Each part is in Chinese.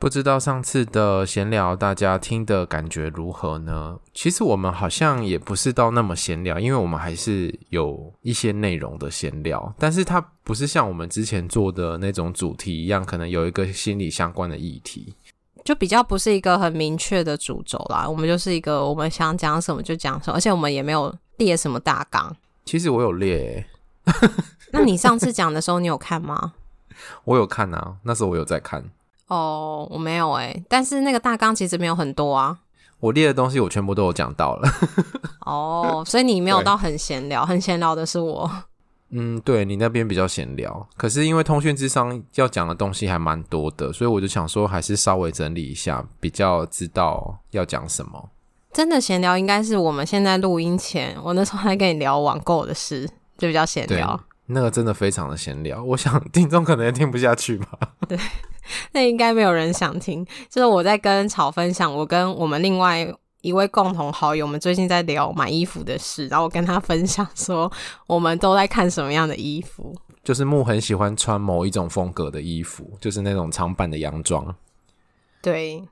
不知道上次的闲聊大家听的感觉如何呢？其实我们好像也不是到那么闲聊，因为我们还是有一些内容的闲聊，但是它不是像我们之前做的那种主题一样，可能有一个心理相关的议题，就比较不是一个很明确的主轴啦。我们就是一个我们想讲什么就讲什么，而且我们也没有列什么大纲。其实我有列欸，那你上次讲的时候你有看吗？我有看啊，那时候我有在看。哦，我没有诶，但是那个大纲其实没有很多啊。我列的东西我全部都有讲到了。哦，所以你没有到很闲聊，很闲聊的是我。嗯，对，你那边比较闲聊，可是因为通讯智商要讲的东西还蛮多的，所以我就想说还是稍微整理一下，比较知道要讲什么。真的闲聊应该是我们现在录音前，我那时候还跟你聊网购的事，就比较闲聊。那个真的非常的闲聊，我想听众可能也听不下去吧。对。那应该没有人想听，就是我在跟草分享，我跟我们另外一位共同好友，我们最近在聊买衣服的事，然后我跟他分享说，我们都在看什么样的衣服，就是木很喜欢穿某一种风格的衣服，就是那种长版的洋装，对，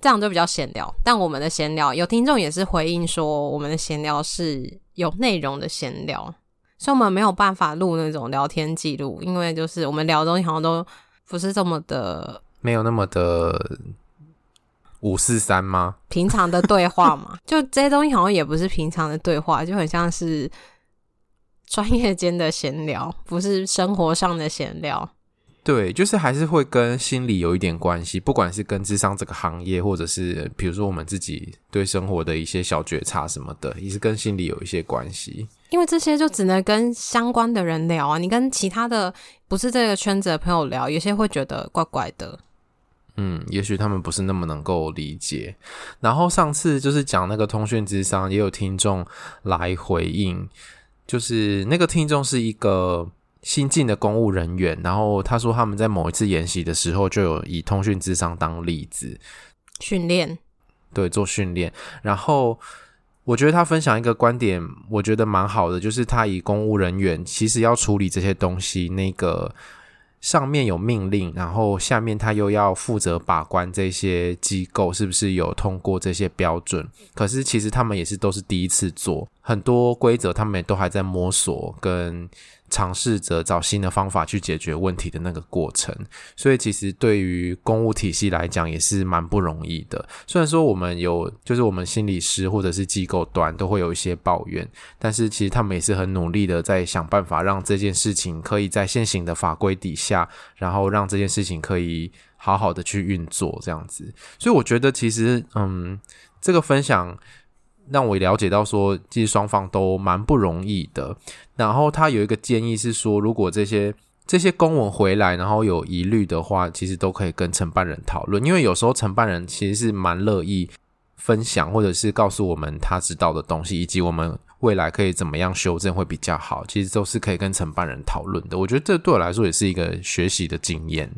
这样就比较闲聊。但我们的闲聊，有听众也是回应说，我们的闲聊是有内容的闲聊，所以我们没有办法录那种聊天记录，因为就是我们聊的东西好像都。不是这么的，没有那么的五四三吗？平常的对话嘛，就这些东西好像也不是平常的对话，就很像是专业间的闲聊，不是生活上的闲聊。对，就是还是会跟心理有一点关系，不管是跟智商这个行业，或者是比如说我们自己对生活的一些小觉察什么的，也是跟心理有一些关系。因为这些就只能跟相关的人聊啊，你跟其他的不是这个圈子的朋友聊，有些会觉得怪怪的。嗯，也许他们不是那么能够理解。然后上次就是讲那个通讯之商，也有听众来回应，就是那个听众是一个。新进的公务人员，然后他说他们在某一次演习的时候就有以通讯智商当例子训练，对，做训练。然后我觉得他分享一个观点，我觉得蛮好的，就是他以公务人员其实要处理这些东西，那个上面有命令，然后下面他又要负责把关这些机构是不是有通过这些标准。可是其实他们也是都是第一次做，很多规则他们也都还在摸索跟。尝试着找新的方法去解决问题的那个过程，所以其实对于公务体系来讲也是蛮不容易的。虽然说我们有，就是我们心理师或者是机构端都会有一些抱怨，但是其实他们也是很努力的在想办法让这件事情可以在现行的法规底下，然后让这件事情可以好好的去运作这样子。所以我觉得其实，嗯，这个分享。让我了解到说，其实双方都蛮不容易的。然后他有一个建议是说，如果这些这些公文回来，然后有疑虑的话，其实都可以跟承办人讨论，因为有时候承办人其实是蛮乐意分享，或者是告诉我们他知道的东西，以及我们未来可以怎么样修正会比较好。其实都是可以跟承办人讨论的。我觉得这对我来说也是一个学习的经验，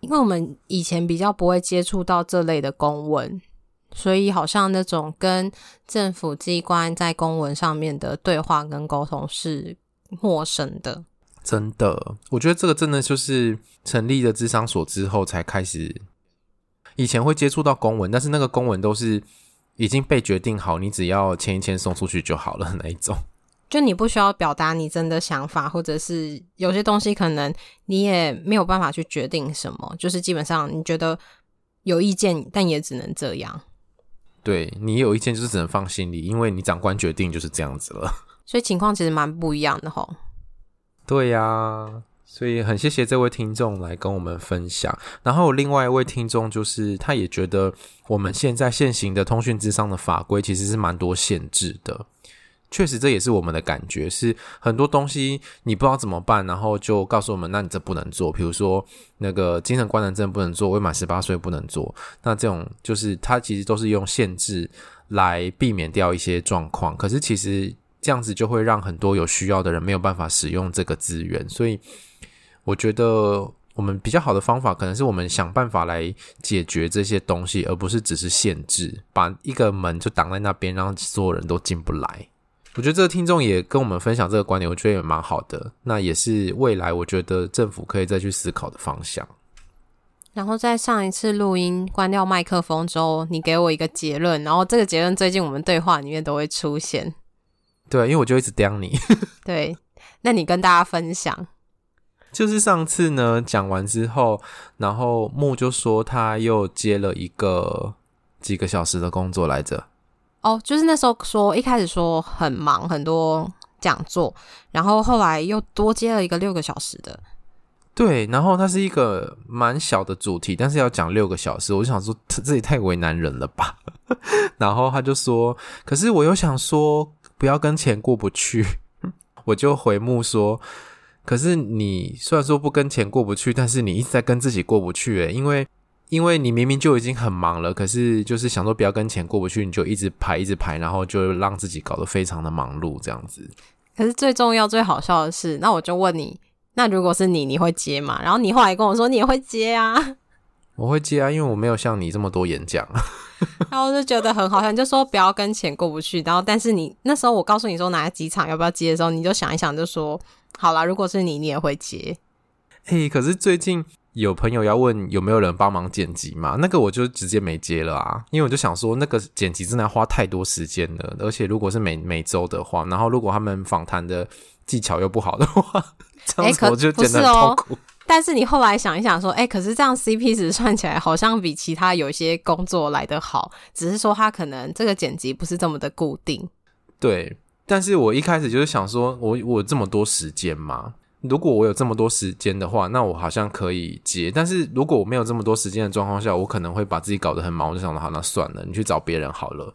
因为我们以前比较不会接触到这类的公文。所以，好像那种跟政府机关在公文上面的对话跟沟通是陌生的。真的，我觉得这个真的就是成立了智商所之后才开始。以前会接触到公文，但是那个公文都是已经被决定好，你只要签一签送出去就好了那一种。就你不需要表达你真的想法，或者是有些东西可能你也没有办法去决定什么，就是基本上你觉得有意见，但也只能这样。对，你有意见就是只能放心里，因为你长官决定就是这样子了。所以情况其实蛮不一样的吼。对呀、啊，所以很谢谢这位听众来跟我们分享。然后另外一位听众就是，他也觉得我们现在现行的通讯咨商的法规其实是蛮多限制的。确实这也是我们的感觉，是很多东西你不知道怎么办，然后就告诉我们，那你这不能做。比如说那个精神官能症不能做，未满十八岁不能做。那这种就是它其实都是用限制来避免掉一些状况，可是其实这样子就会让很多有需要的人没有办法使用这个资源，所以我觉得。我们比较好的方法，可能是我们想办法来解决这些东西，而不是只是限制，把一个门就挡在那边，让所有人都进不来。我觉得这个听众也跟我们分享这个观点，我觉得也蛮好的。那也是未来我觉得政府可以再去思考的方向。然后在上一次录音关掉麦克风之后，你给我一个结论，然后这个结论最近我们对话里面都会出现。对，因为我就一直刁你。对，那你跟大家分享。就是上次呢讲完之后，然后木就说他又接了一个几个小时的工作来着。哦，就是那时候说一开始说很忙，很多讲座，然后后来又多接了一个六个小时的。对，然后它是一个蛮小的主题，但是要讲六个小时，我就想说这也太为难人了吧。然后他就说，可是我又想说不要跟钱过不去，我就回目说。可是你虽然说不跟钱过不去，但是你一直在跟自己过不去诶，因为因为你明明就已经很忙了，可是就是想说不要跟钱过不去，你就一直排一直排，然后就让自己搞得非常的忙碌这样子。可是最重要最好笑的是，那我就问你，那如果是你，你会接吗？然后你后来跟我说你也会接啊。我会接啊，因为我没有像你这么多演讲。然后我就觉得很好笑，你就说不要跟钱过不去，然后但是你那时候我告诉你说哪几场要不要接的时候，你就想一想就说。好啦，如果是你，你也会接。嘿、欸，可是最近有朋友要问有没有人帮忙剪辑嘛？那个我就直接没接了啊，因为我就想说那个剪辑真的要花太多时间了，而且如果是每每周的话，然后如果他们访谈的技巧又不好的话，这样子我就剪得很痛苦。欸、但是你后来想一想说，哎、欸，可是这样 CP 值算起来好像比其他有些工作来得好，只是说他可能这个剪辑不是这么的固定。对。但是我一开始就是想说，我我有这么多时间嘛？如果我有这么多时间的话，那我好像可以接。但是如果我没有这么多时间的状况下，我可能会把自己搞得很忙。我就想说，好，那算了，你去找别人好了。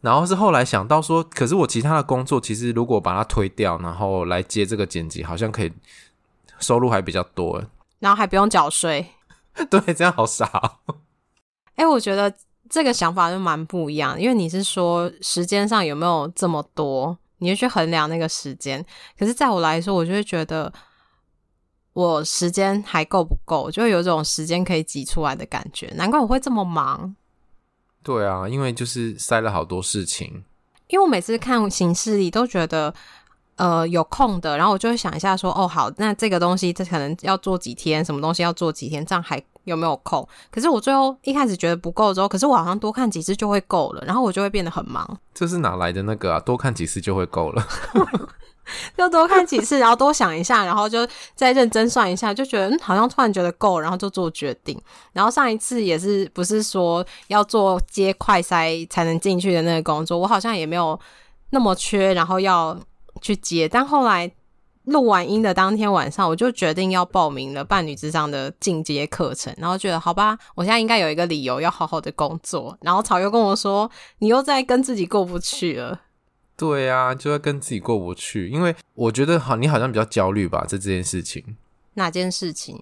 然后是后来想到说，可是我其他的工作，其实如果把它推掉，然后来接这个剪辑，好像可以收入还比较多，然后还不用缴税。对，这样好傻哦。哎、欸，我觉得。这个想法就蛮不一样，因为你是说时间上有没有这么多，你就去衡量那个时间。可是，在我来说，我就会觉得我时间还够不够，就会有种时间可以挤出来的感觉。难怪我会这么忙。对啊，因为就是塞了好多事情。因为我每次看行事历都觉得。呃，有空的，然后我就会想一下，说，哦，好，那这个东西这可能要做几天，什么东西要做几天，这样还有没有空？可是我最后一开始觉得不够之后，可是我好像多看几次就会够了，然后我就会变得很忙。这是哪来的那个啊？多看几次就会够了，就多看几次，然后多想一下，然后就再认真算一下，就觉得嗯，好像突然觉得够，然后就做决定。然后上一次也是不是说要做接快塞才能进去的那个工作，我好像也没有那么缺，然后要。去接，但后来录完音的当天晚上，我就决定要报名了伴侣之上的进阶课程，然后觉得好吧，我现在应该有一个理由要好好的工作。然后草又跟我说：“你又在跟自己过不去了。”对啊，就在跟自己过不去，因为我觉得好，你好像比较焦虑吧，在这件事情。哪件事情？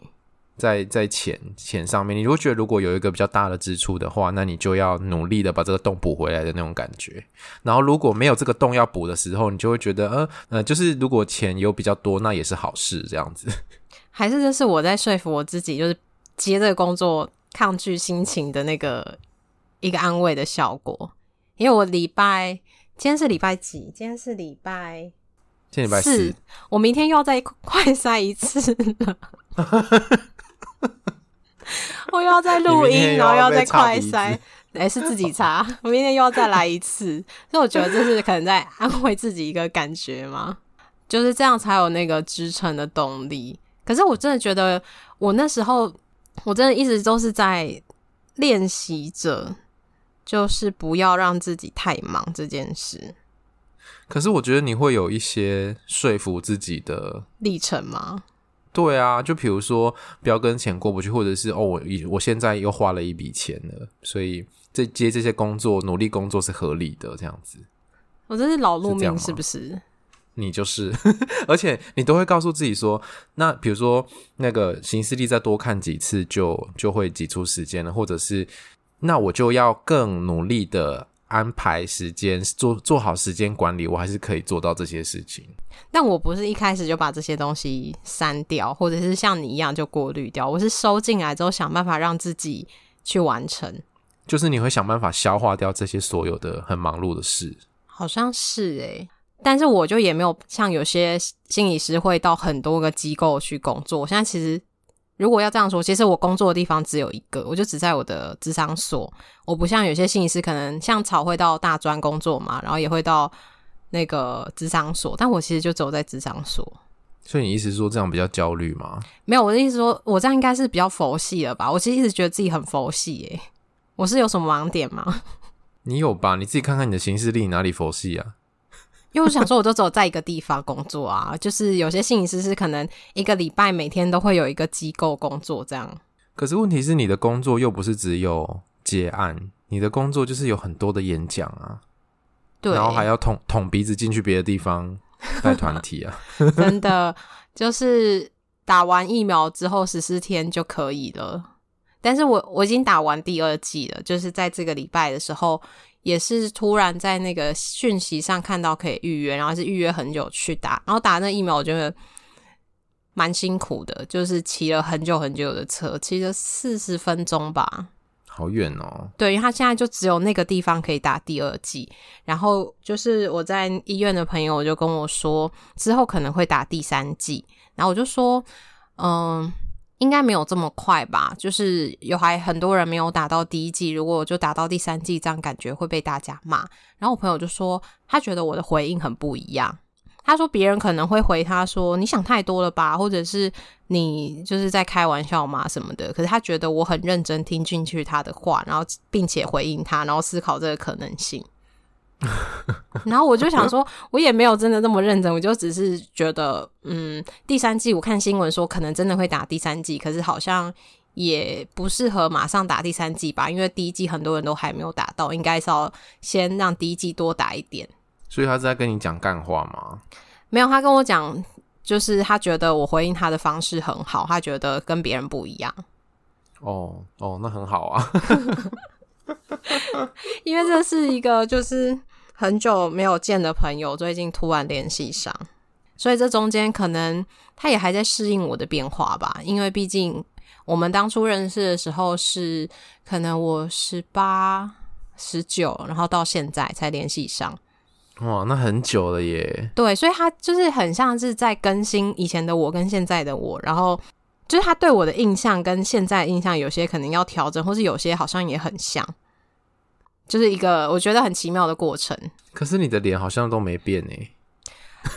在在钱钱上面，你如果觉得如果有一个比较大的支出的话，那你就要努力的把这个洞补回来的那种感觉。然后如果没有这个洞要补的时候，你就会觉得，呃呃，就是如果钱有比较多，那也是好事，这样子。还是这是我在说服我自己，就是接这个工作抗拒心情的那个一个安慰的效果。因为我礼拜今天是礼拜几？今天是礼拜，今天礼拜四，我明天又要再快塞一次了。我又要再录音，然后又要再快塞，哎、欸，是自己查。我明天又要再来一次，所以我觉得这是可能在安慰自己一个感觉嘛，就是这样才有那个支撑的动力。可是我真的觉得，我那时候我真的一直都是在练习着，就是不要让自己太忙这件事。可是我觉得你会有一些说服自己的历程吗？对啊，就比如说不要跟钱过不去，或者是哦，我我现在又花了一笔钱了，所以这接这些工作，努力工作是合理的，这样子。我这是老路命，是不是？你就是，而且你都会告诉自己说，那比如说那个行事历再多看几次就，就就会挤出时间了，或者是那我就要更努力的安排时间，做做好时间管理，我还是可以做到这些事情。但我不是一开始就把这些东西删掉，或者是像你一样就过滤掉，我是收进来之后想办法让自己去完成。就是你会想办法消化掉这些所有的很忙碌的事，好像是诶、欸。但是我就也没有像有些心理师会到很多个机构去工作。我现在其实如果要这样说，其实我工作的地方只有一个，我就只在我的智商所。我不像有些心理师，可能像草会到大专工作嘛，然后也会到那个智商所。但我其实就走在智商所。所以你意思是说这样比较焦虑吗？没有，我的意思说我这样应该是比较佛系了吧？我其实一直觉得自己很佛系耶。我是有什么盲点吗？你有吧？你自己看看你的行事历哪里佛系啊？因为我想说，我都只有在一个地方工作啊，就是有些心理师是可能一个礼拜每天都会有一个机构工作这样。可是问题是，你的工作又不是只有结案，你的工作就是有很多的演讲啊，对，然后还要捅捅鼻子进去别的地方 带团体啊，真的就是打完疫苗之后十四天就可以了。但是我我已经打完第二剂了，就是在这个礼拜的时候，也是突然在那个讯息上看到可以预约，然后是预约很久去打，然后打那疫苗我觉得蛮辛苦的，就是骑了很久很久的车，骑了四十分钟吧，好远哦。对，因为他现在就只有那个地方可以打第二剂，然后就是我在医院的朋友就跟我说，之后可能会打第三剂，然后我就说，嗯。应该没有这么快吧？就是有还很多人没有打到第一季，如果我就打到第三季，这样感觉会被大家骂。然后我朋友就说，他觉得我的回应很不一样。他说别人可能会回他说，你想太多了吧，或者是你就是在开玩笑嘛什么的。可是他觉得我很认真听进去他的话，然后并且回应他，然后思考这个可能性。然后我就想说，我也没有真的那么认真，我就只是觉得，嗯，第三季我看新闻说可能真的会打第三季，可是好像也不适合马上打第三季吧，因为第一季很多人都还没有打到，应该是要先让第一季多打一点。所以他是在跟你讲干话吗？没有，他跟我讲，就是他觉得我回应他的方式很好，他觉得跟别人不一样。哦哦，那很好啊。因为这是一个就是很久没有见的朋友，最近突然联系上，所以这中间可能他也还在适应我的变化吧。因为毕竟我们当初认识的时候是可能我十八、十九，然后到现在才联系上。哇，那很久了耶。对，所以他就是很像是在更新以前的我跟现在的我，然后。就是他对我的印象跟现在印象有些可能要调整，或是有些好像也很像，就是一个我觉得很奇妙的过程。可是你的脸好像都没变哎。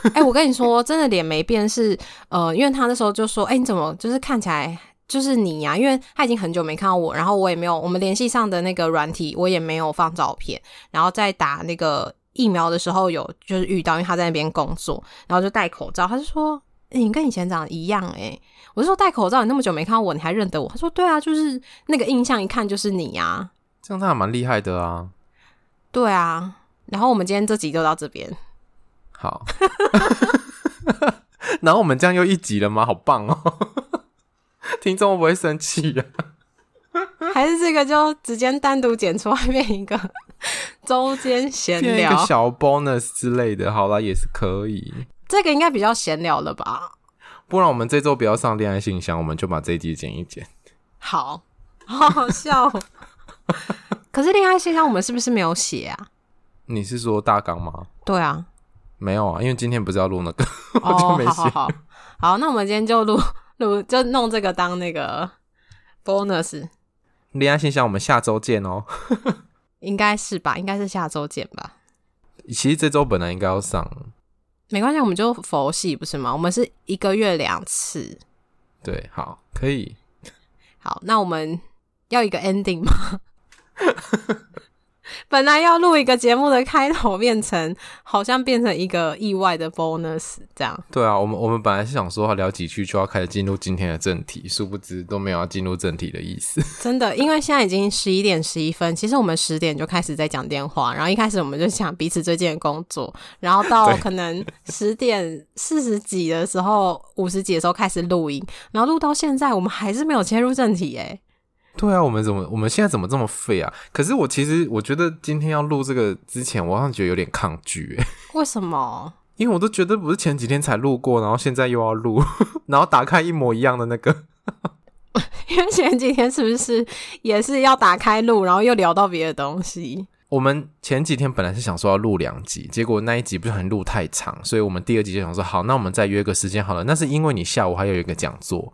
哎、欸，我跟你说，真的脸没变是呃，因为他那时候就说，哎、欸，你怎么就是看起来就是你呀、啊？因为他已经很久没看到我，然后我也没有我们联系上的那个软体，我也没有放照片。然后在打那个疫苗的时候有就是遇到，因为他在那边工作，然后就戴口罩，他就说，哎、欸，你跟以前长得一样哎。我就说戴口罩，你那么久没看到我，你还认得我？他说对啊，就是那个印象，一看就是你呀、啊。这样他还蛮厉害的啊。对啊，然后我们今天这集就到这边。好。然后我们这样又一集了吗？好棒哦！听众会不会生气呀、啊？还是这个就直接单独剪出外面一个周间闲聊，一个小 bonus 之类的，好啦，也是可以。这个应该比较闲聊了吧？不然我们这周不要上恋爱信箱，我们就把这一集剪一剪。好，好好笑喔。可是恋爱信箱我们是不是没有写啊？你是说大纲吗？对啊，没有啊，因为今天不是要录那个，哦、我就没写。好好好，好，那我们今天就录录，就弄这个当那个 bonus。恋爱信箱，我们下周见哦。应该是吧？应该是下周见吧。其实这周本来应该要上。没关系，我们就佛系不是吗？我们是一个月两次。对，好，可以。好，那我们要一个 ending 吗？本来要录一个节目的开头，变成好像变成一个意外的 bonus 这样。对啊，我们我们本来是想说聊几句就要开始进入今天的正题，殊不知都没有要进入正题的意思。真的，因为现在已经十一点十一分，其实我们十点就开始在讲电话，然后一开始我们就讲彼此最近的工作，然后到可能十点四十几的时候、五十几的时候开始录音，然后录到现在，我们还是没有切入正题诶。对啊，我们怎么我们现在怎么这么废啊？可是我其实我觉得今天要录这个之前，我好像觉得有点抗拒诶。为什么？因为我都觉得不是前几天才录过，然后现在又要录，然后打开一模一样的那个。因为前几天是不是也是要打开录，然后又聊到别的东西？我们前几天本来是想说要录两集，结果那一集不是很录太长，所以我们第二集就想说好，那我们再约个时间好了。那是因为你下午还有一个讲座。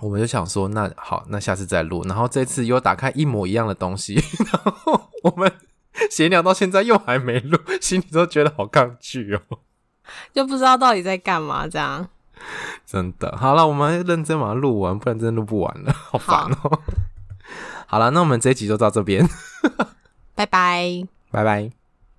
我们就想说，那好，那下次再录。然后这次又打开一模一样的东西，然后我们 闲聊到现在又还没录，心里都觉得好抗拒哦，就不知道到底在干嘛这样。真的，好了，我们认真把它录完，不然真的录不完了，好烦哦。好了，那我们这一集就到这边，拜拜，拜拜。